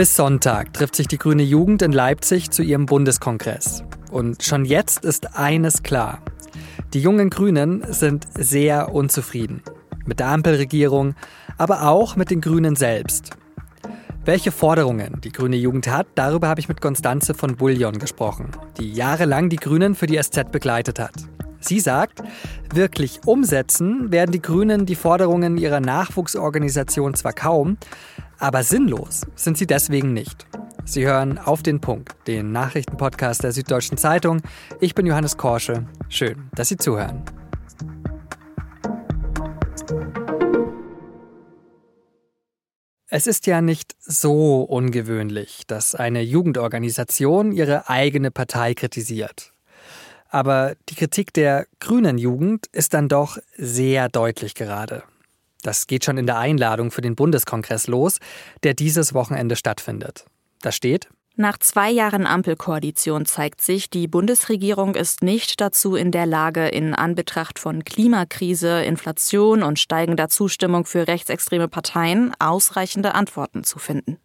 Bis Sonntag trifft sich die Grüne Jugend in Leipzig zu ihrem Bundeskongress. Und schon jetzt ist eines klar. Die jungen Grünen sind sehr unzufrieden. Mit der Ampelregierung, aber auch mit den Grünen selbst. Welche Forderungen die grüne Jugend hat, darüber habe ich mit Konstanze von Bullion gesprochen, die jahrelang die Grünen für die SZ begleitet hat. Sie sagt, wirklich umsetzen werden die Grünen die Forderungen ihrer Nachwuchsorganisation zwar kaum, aber sinnlos sind sie deswegen nicht. Sie hören auf den Punkt, den Nachrichtenpodcast der Süddeutschen Zeitung. Ich bin Johannes Korsche. Schön, dass Sie zuhören. Es ist ja nicht so ungewöhnlich, dass eine Jugendorganisation ihre eigene Partei kritisiert. Aber die Kritik der grünen Jugend ist dann doch sehr deutlich gerade. Das geht schon in der Einladung für den Bundeskongress los, der dieses Wochenende stattfindet. Da steht, nach zwei Jahren Ampelkoalition zeigt sich, die Bundesregierung ist nicht dazu in der Lage, in Anbetracht von Klimakrise, Inflation und steigender Zustimmung für rechtsextreme Parteien ausreichende Antworten zu finden.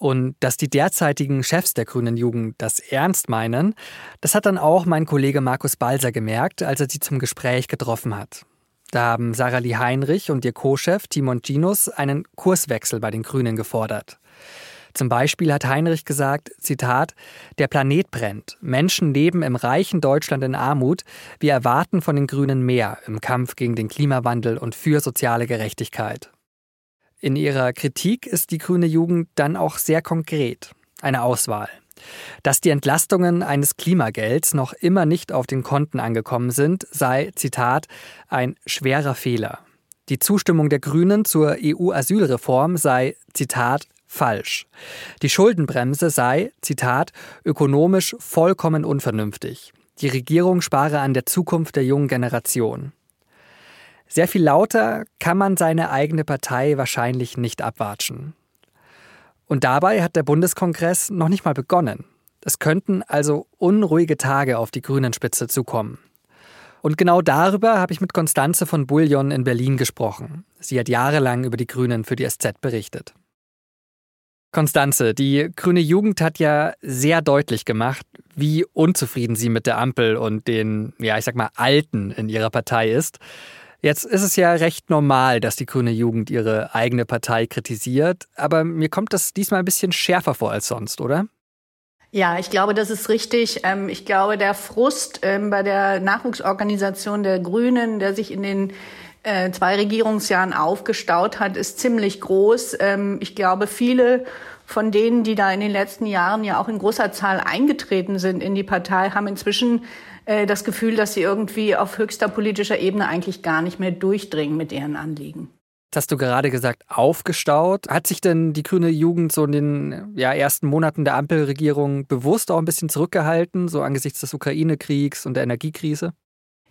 Und dass die derzeitigen Chefs der Grünen Jugend das ernst meinen, das hat dann auch mein Kollege Markus Balser gemerkt, als er sie zum Gespräch getroffen hat. Da haben Sarah Lee Heinrich und ihr Co-Chef Timon Ginus einen Kurswechsel bei den Grünen gefordert. Zum Beispiel hat Heinrich gesagt, Zitat, der Planet brennt, Menschen leben im reichen Deutschland in Armut, wir erwarten von den Grünen mehr im Kampf gegen den Klimawandel und für soziale Gerechtigkeit. In ihrer Kritik ist die grüne Jugend dann auch sehr konkret, eine Auswahl. Dass die Entlastungen eines Klimagelds noch immer nicht auf den Konten angekommen sind, sei, Zitat, ein schwerer Fehler. Die Zustimmung der Grünen zur EU-Asylreform sei, Zitat, falsch. Die Schuldenbremse sei, Zitat, ökonomisch vollkommen unvernünftig. Die Regierung spare an der Zukunft der jungen Generation. Sehr viel lauter kann man seine eigene Partei wahrscheinlich nicht abwatschen. Und dabei hat der Bundeskongress noch nicht mal begonnen. Es könnten also unruhige Tage auf die Grünen-Spitze zukommen. Und genau darüber habe ich mit Konstanze von Bullion in Berlin gesprochen. Sie hat jahrelang über die Grünen für die SZ berichtet. Konstanze, die grüne Jugend hat ja sehr deutlich gemacht, wie unzufrieden sie mit der Ampel und den, ja, ich sag mal, Alten in ihrer Partei ist. Jetzt ist es ja recht normal, dass die grüne Jugend ihre eigene Partei kritisiert, aber mir kommt das diesmal ein bisschen schärfer vor als sonst, oder? Ja, ich glaube, das ist richtig. Ähm, ich glaube, der Frust ähm, bei der Nachwuchsorganisation der Grünen, der sich in den äh, zwei Regierungsjahren aufgestaut hat, ist ziemlich groß. Ähm, ich glaube, viele von denen, die da in den letzten Jahren ja auch in großer Zahl eingetreten sind in die Partei, haben inzwischen äh, das Gefühl, dass sie irgendwie auf höchster politischer Ebene eigentlich gar nicht mehr durchdringen mit ihren Anliegen. Das hast du gerade gesagt, aufgestaut. Hat sich denn die grüne Jugend so in den ja, ersten Monaten der Ampelregierung bewusst auch ein bisschen zurückgehalten, so angesichts des Ukraine-Kriegs und der Energiekrise?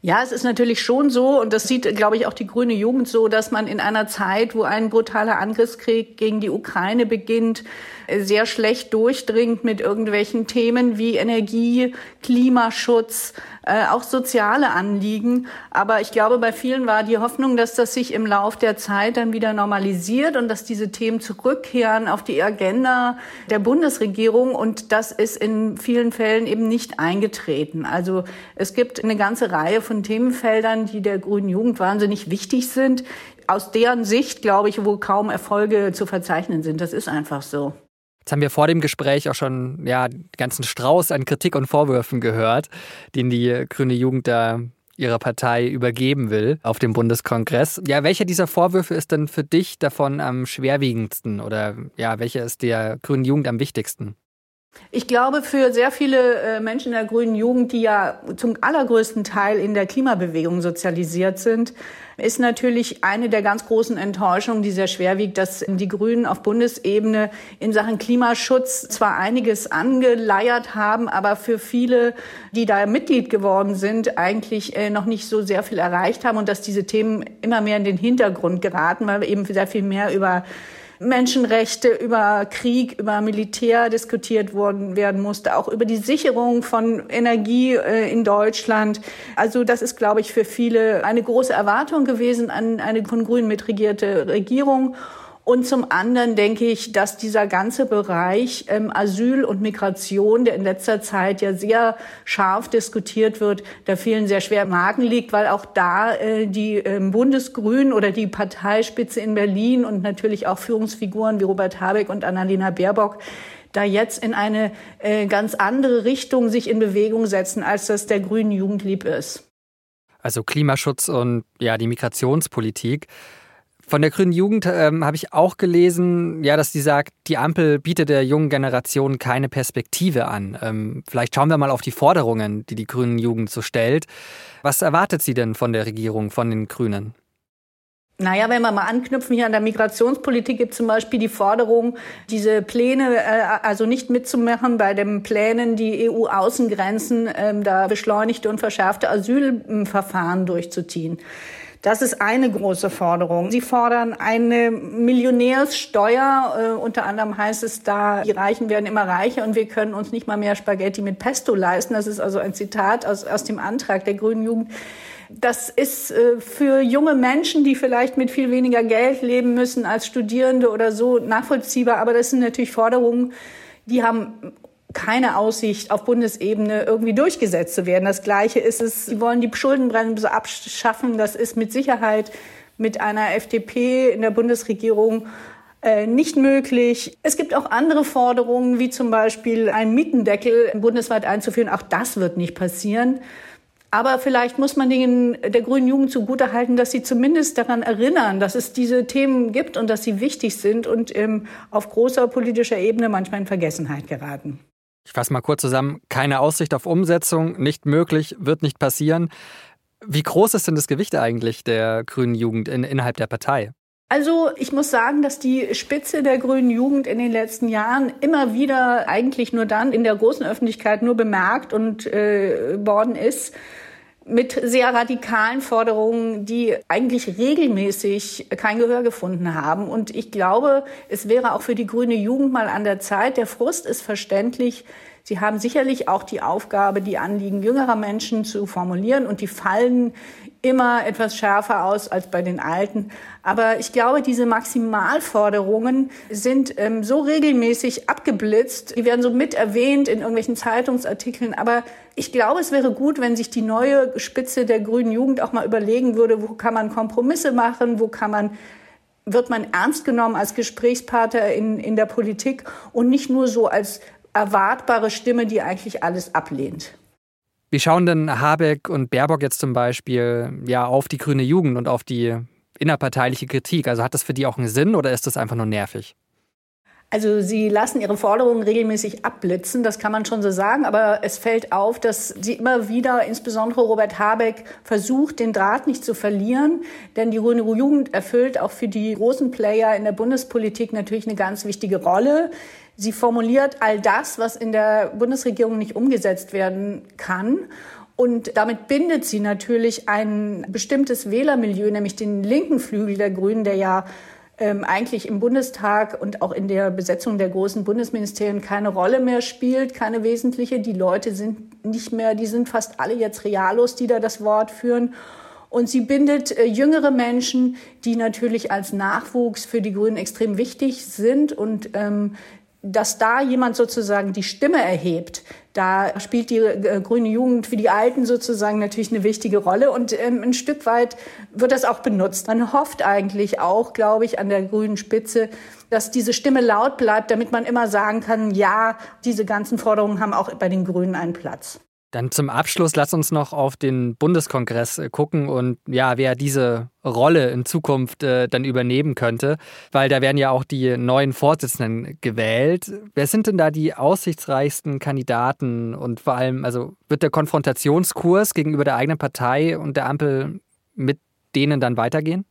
Ja, es ist natürlich schon so, und das sieht, glaube ich, auch die grüne Jugend so, dass man in einer Zeit, wo ein brutaler Angriffskrieg gegen die Ukraine beginnt, sehr schlecht durchdringt mit irgendwelchen Themen wie Energie, Klimaschutz, äh, auch soziale Anliegen. Aber ich glaube, bei vielen war die Hoffnung, dass das sich im Lauf der Zeit dann wieder normalisiert und dass diese Themen zurückkehren auf die Agenda der Bundesregierung. Und das ist in vielen Fällen eben nicht eingetreten. Also es gibt eine ganze Reihe von Themenfeldern, die der grünen Jugend wahnsinnig wichtig sind. Aus deren Sicht, glaube ich, wo kaum Erfolge zu verzeichnen sind. Das ist einfach so. Jetzt haben wir vor dem Gespräch auch schon ja, den ganzen Strauß an Kritik und Vorwürfen gehört, den die grüne Jugend da ihrer Partei übergeben will auf dem Bundeskongress. Ja, welcher dieser Vorwürfe ist denn für dich davon am schwerwiegendsten oder ja, welcher ist der grünen Jugend am wichtigsten? Ich glaube, für sehr viele äh, Menschen der grünen Jugend, die ja zum allergrößten Teil in der Klimabewegung sozialisiert sind, ist natürlich eine der ganz großen Enttäuschungen, die sehr schwer wiegt, dass die Grünen auf Bundesebene in Sachen Klimaschutz zwar einiges angeleiert haben, aber für viele, die da Mitglied geworden sind, eigentlich äh, noch nicht so sehr viel erreicht haben und dass diese Themen immer mehr in den Hintergrund geraten, weil eben sehr viel mehr über Menschenrechte, über Krieg, über Militär diskutiert worden werden musste, auch über die Sicherung von Energie äh, in Deutschland. Also das ist, glaube ich, für viele eine große Erwartung gewesen an eine von Grünen mitregierte Regierung. Und zum anderen denke ich, dass dieser ganze Bereich ähm, Asyl und Migration, der in letzter Zeit ja sehr scharf diskutiert wird, da vielen sehr schwer im Magen liegt, weil auch da äh, die äh, Bundesgrünen oder die Parteispitze in Berlin und natürlich auch Führungsfiguren wie Robert Habeck und Annalena Baerbock da jetzt in eine äh, ganz andere Richtung sich in Bewegung setzen, als das der grünen Jugend lieb ist. Also Klimaschutz und ja, die Migrationspolitik. Von der Grünen Jugend ähm, habe ich auch gelesen, ja, dass sie sagt, die Ampel bietet der jungen Generation keine Perspektive an. Ähm, vielleicht schauen wir mal auf die Forderungen, die die Grünen Jugend so stellt. Was erwartet sie denn von der Regierung, von den Grünen? Naja, wenn wir mal anknüpfen hier an der Migrationspolitik, gibt zum Beispiel die Forderung, diese Pläne, äh, also nicht mitzumachen bei den Plänen, die EU-Außengrenzen, äh, da beschleunigte und verschärfte Asylverfahren durchzuziehen. Das ist eine große Forderung. Sie fordern eine Millionärssteuer. Äh, unter anderem heißt es da, die Reichen werden immer reicher und wir können uns nicht mal mehr Spaghetti mit Pesto leisten. Das ist also ein Zitat aus, aus dem Antrag der Grünen Jugend. Das ist äh, für junge Menschen, die vielleicht mit viel weniger Geld leben müssen als Studierende oder so, nachvollziehbar. Aber das sind natürlich Forderungen, die haben keine Aussicht, auf Bundesebene irgendwie durchgesetzt zu werden. Das Gleiche ist es, sie wollen die Schuldenbremse abschaffen. Das ist mit Sicherheit mit einer FDP in der Bundesregierung äh, nicht möglich. Es gibt auch andere Forderungen, wie zum Beispiel einen Mietendeckel bundesweit einzuführen. Auch das wird nicht passieren. Aber vielleicht muss man den, der grünen Jugend zugutehalten, dass sie zumindest daran erinnern, dass es diese Themen gibt und dass sie wichtig sind und ähm, auf großer politischer Ebene manchmal in Vergessenheit geraten. Ich fasse mal kurz zusammen. Keine Aussicht auf Umsetzung, nicht möglich, wird nicht passieren. Wie groß ist denn das Gewicht eigentlich der grünen Jugend in, innerhalb der Partei? Also ich muss sagen, dass die Spitze der grünen Jugend in den letzten Jahren immer wieder eigentlich nur dann in der großen Öffentlichkeit nur bemerkt und äh, worden ist, mit sehr radikalen Forderungen, die eigentlich regelmäßig kein Gehör gefunden haben. Und ich glaube, es wäre auch für die grüne Jugend mal an der Zeit. Der Frust ist verständlich. Sie haben sicherlich auch die Aufgabe, die Anliegen jüngerer Menschen zu formulieren und die fallen immer etwas schärfer aus als bei den Alten. Aber ich glaube, diese Maximalforderungen sind ähm, so regelmäßig abgeblitzt, die werden so mit erwähnt in irgendwelchen Zeitungsartikeln. Aber ich glaube, es wäre gut, wenn sich die neue Spitze der grünen Jugend auch mal überlegen würde, wo kann man Kompromisse machen, wo kann man wird man ernst genommen als Gesprächspartner in, in der Politik und nicht nur so als erwartbare Stimme, die eigentlich alles ablehnt. Wie schauen denn Habeck und Baerbock jetzt zum Beispiel ja auf die grüne Jugend und auf die innerparteiliche Kritik? Also hat das für die auch einen Sinn oder ist das einfach nur nervig? Also sie lassen ihre Forderungen regelmäßig abblitzen, das kann man schon so sagen, aber es fällt auf, dass sie immer wieder, insbesondere Robert Habeck, versucht, den Draht nicht zu verlieren, denn die grüne Jugend erfüllt auch für die großen Player in der Bundespolitik natürlich eine ganz wichtige Rolle. Sie formuliert all das, was in der Bundesregierung nicht umgesetzt werden kann. Und damit bindet sie natürlich ein bestimmtes Wählermilieu, nämlich den linken Flügel der Grünen, der ja ähm, eigentlich im Bundestag und auch in der Besetzung der großen Bundesministerien keine Rolle mehr spielt, keine wesentliche. Die Leute sind nicht mehr, die sind fast alle jetzt realos, die da das Wort führen. Und sie bindet äh, jüngere Menschen, die natürlich als Nachwuchs für die Grünen extrem wichtig sind und ähm, dass da jemand sozusagen die Stimme erhebt, da spielt die äh, grüne Jugend für die Alten sozusagen natürlich eine wichtige Rolle und ähm, ein Stück weit wird das auch benutzt. Man hofft eigentlich auch, glaube ich, an der grünen Spitze, dass diese Stimme laut bleibt, damit man immer sagen kann, ja, diese ganzen Forderungen haben auch bei den Grünen einen Platz. Dann zum Abschluss lass uns noch auf den Bundeskongress äh, gucken und ja, wer diese Rolle in Zukunft äh, dann übernehmen könnte, weil da werden ja auch die neuen Vorsitzenden gewählt. Wer sind denn da die aussichtsreichsten Kandidaten und vor allem, also wird der Konfrontationskurs gegenüber der eigenen Partei und der Ampel mit denen dann weitergehen?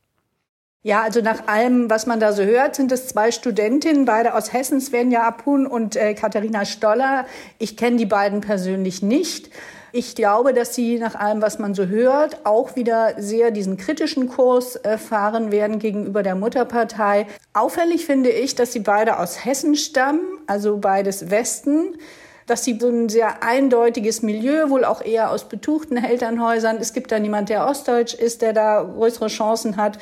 Ja, also nach allem, was man da so hört, sind es zwei Studentinnen, beide aus Hessen, Svenja Apun und äh, Katharina Stoller. Ich kenne die beiden persönlich nicht. Ich glaube, dass sie nach allem, was man so hört, auch wieder sehr diesen kritischen Kurs äh, fahren werden gegenüber der Mutterpartei. Auffällig finde ich, dass sie beide aus Hessen stammen, also beides Westen dass sie so ein sehr eindeutiges Milieu, wohl auch eher aus betuchten Elternhäusern. Es gibt da niemand, der Ostdeutsch ist, der da größere Chancen hat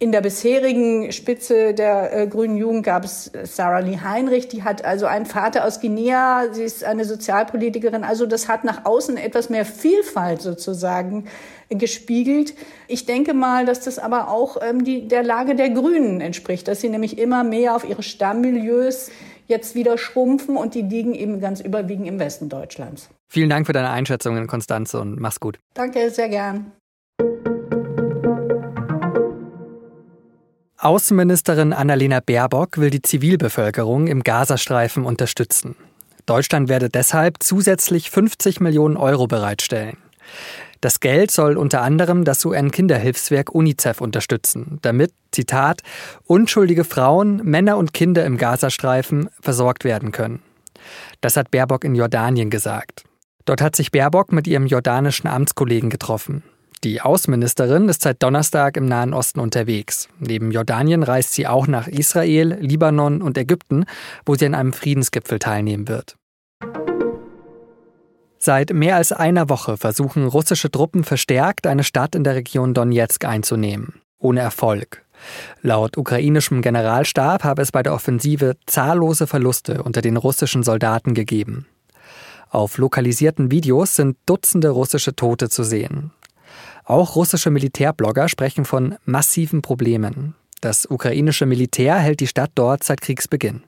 In der bisherigen Spitze der äh, Grünen Jugend gab es Sarah Lee Heinrich, die hat also einen Vater aus Guinea, sie ist eine Sozialpolitikerin, also das hat nach außen etwas mehr Vielfalt sozusagen gespiegelt. Ich denke mal, dass das aber auch ähm, die, der Lage der Grünen entspricht, dass sie nämlich immer mehr auf ihre Stammmilieus jetzt wieder schrumpfen und die liegen eben ganz überwiegend im Westen Deutschlands. Vielen Dank für deine Einschätzungen, Konstanze, und mach's gut. Danke, sehr gern. Außenministerin Annalena Baerbock will die Zivilbevölkerung im Gazastreifen unterstützen. Deutschland werde deshalb zusätzlich 50 Millionen Euro bereitstellen. Das Geld soll unter anderem das UN-Kinderhilfswerk UNICEF unterstützen, damit, Zitat, unschuldige Frauen, Männer und Kinder im Gazastreifen versorgt werden können. Das hat Baerbock in Jordanien gesagt. Dort hat sich Baerbock mit ihrem jordanischen Amtskollegen getroffen. Die Außenministerin ist seit Donnerstag im Nahen Osten unterwegs. Neben Jordanien reist sie auch nach Israel, Libanon und Ägypten, wo sie an einem Friedensgipfel teilnehmen wird. Seit mehr als einer Woche versuchen russische Truppen verstärkt, eine Stadt in der Region Donetsk einzunehmen. Ohne Erfolg. Laut ukrainischem Generalstab habe es bei der Offensive zahllose Verluste unter den russischen Soldaten gegeben. Auf lokalisierten Videos sind Dutzende russische Tote zu sehen. Auch russische Militärblogger sprechen von massiven Problemen. Das ukrainische Militär hält die Stadt dort seit Kriegsbeginn.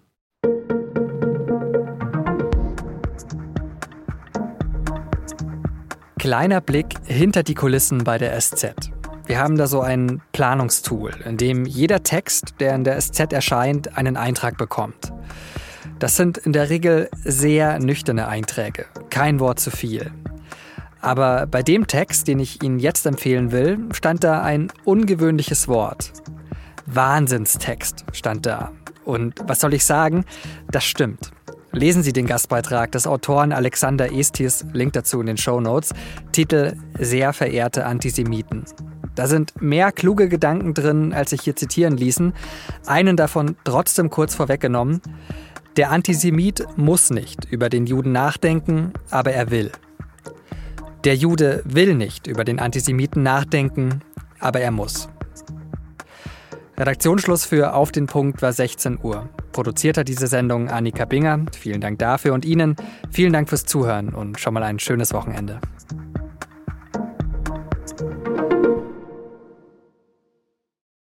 Kleiner Blick hinter die Kulissen bei der SZ. Wir haben da so ein Planungstool, in dem jeder Text, der in der SZ erscheint, einen Eintrag bekommt. Das sind in der Regel sehr nüchterne Einträge, kein Wort zu viel. Aber bei dem Text, den ich Ihnen jetzt empfehlen will, stand da ein ungewöhnliches Wort. Wahnsinnstext stand da. Und was soll ich sagen? Das stimmt. Lesen Sie den Gastbeitrag des Autoren Alexander Estis, Link dazu in den Show Notes, Titel Sehr verehrte Antisemiten. Da sind mehr kluge Gedanken drin, als sich hier zitieren ließen. Einen davon trotzdem kurz vorweggenommen. Der Antisemit muss nicht über den Juden nachdenken, aber er will. Der Jude will nicht über den Antisemiten nachdenken, aber er muss. Redaktionsschluss für Auf den Punkt war 16 Uhr. Produziert hat diese Sendung Annika Binger. Vielen Dank dafür und Ihnen. Vielen Dank fürs Zuhören und schon mal ein schönes Wochenende.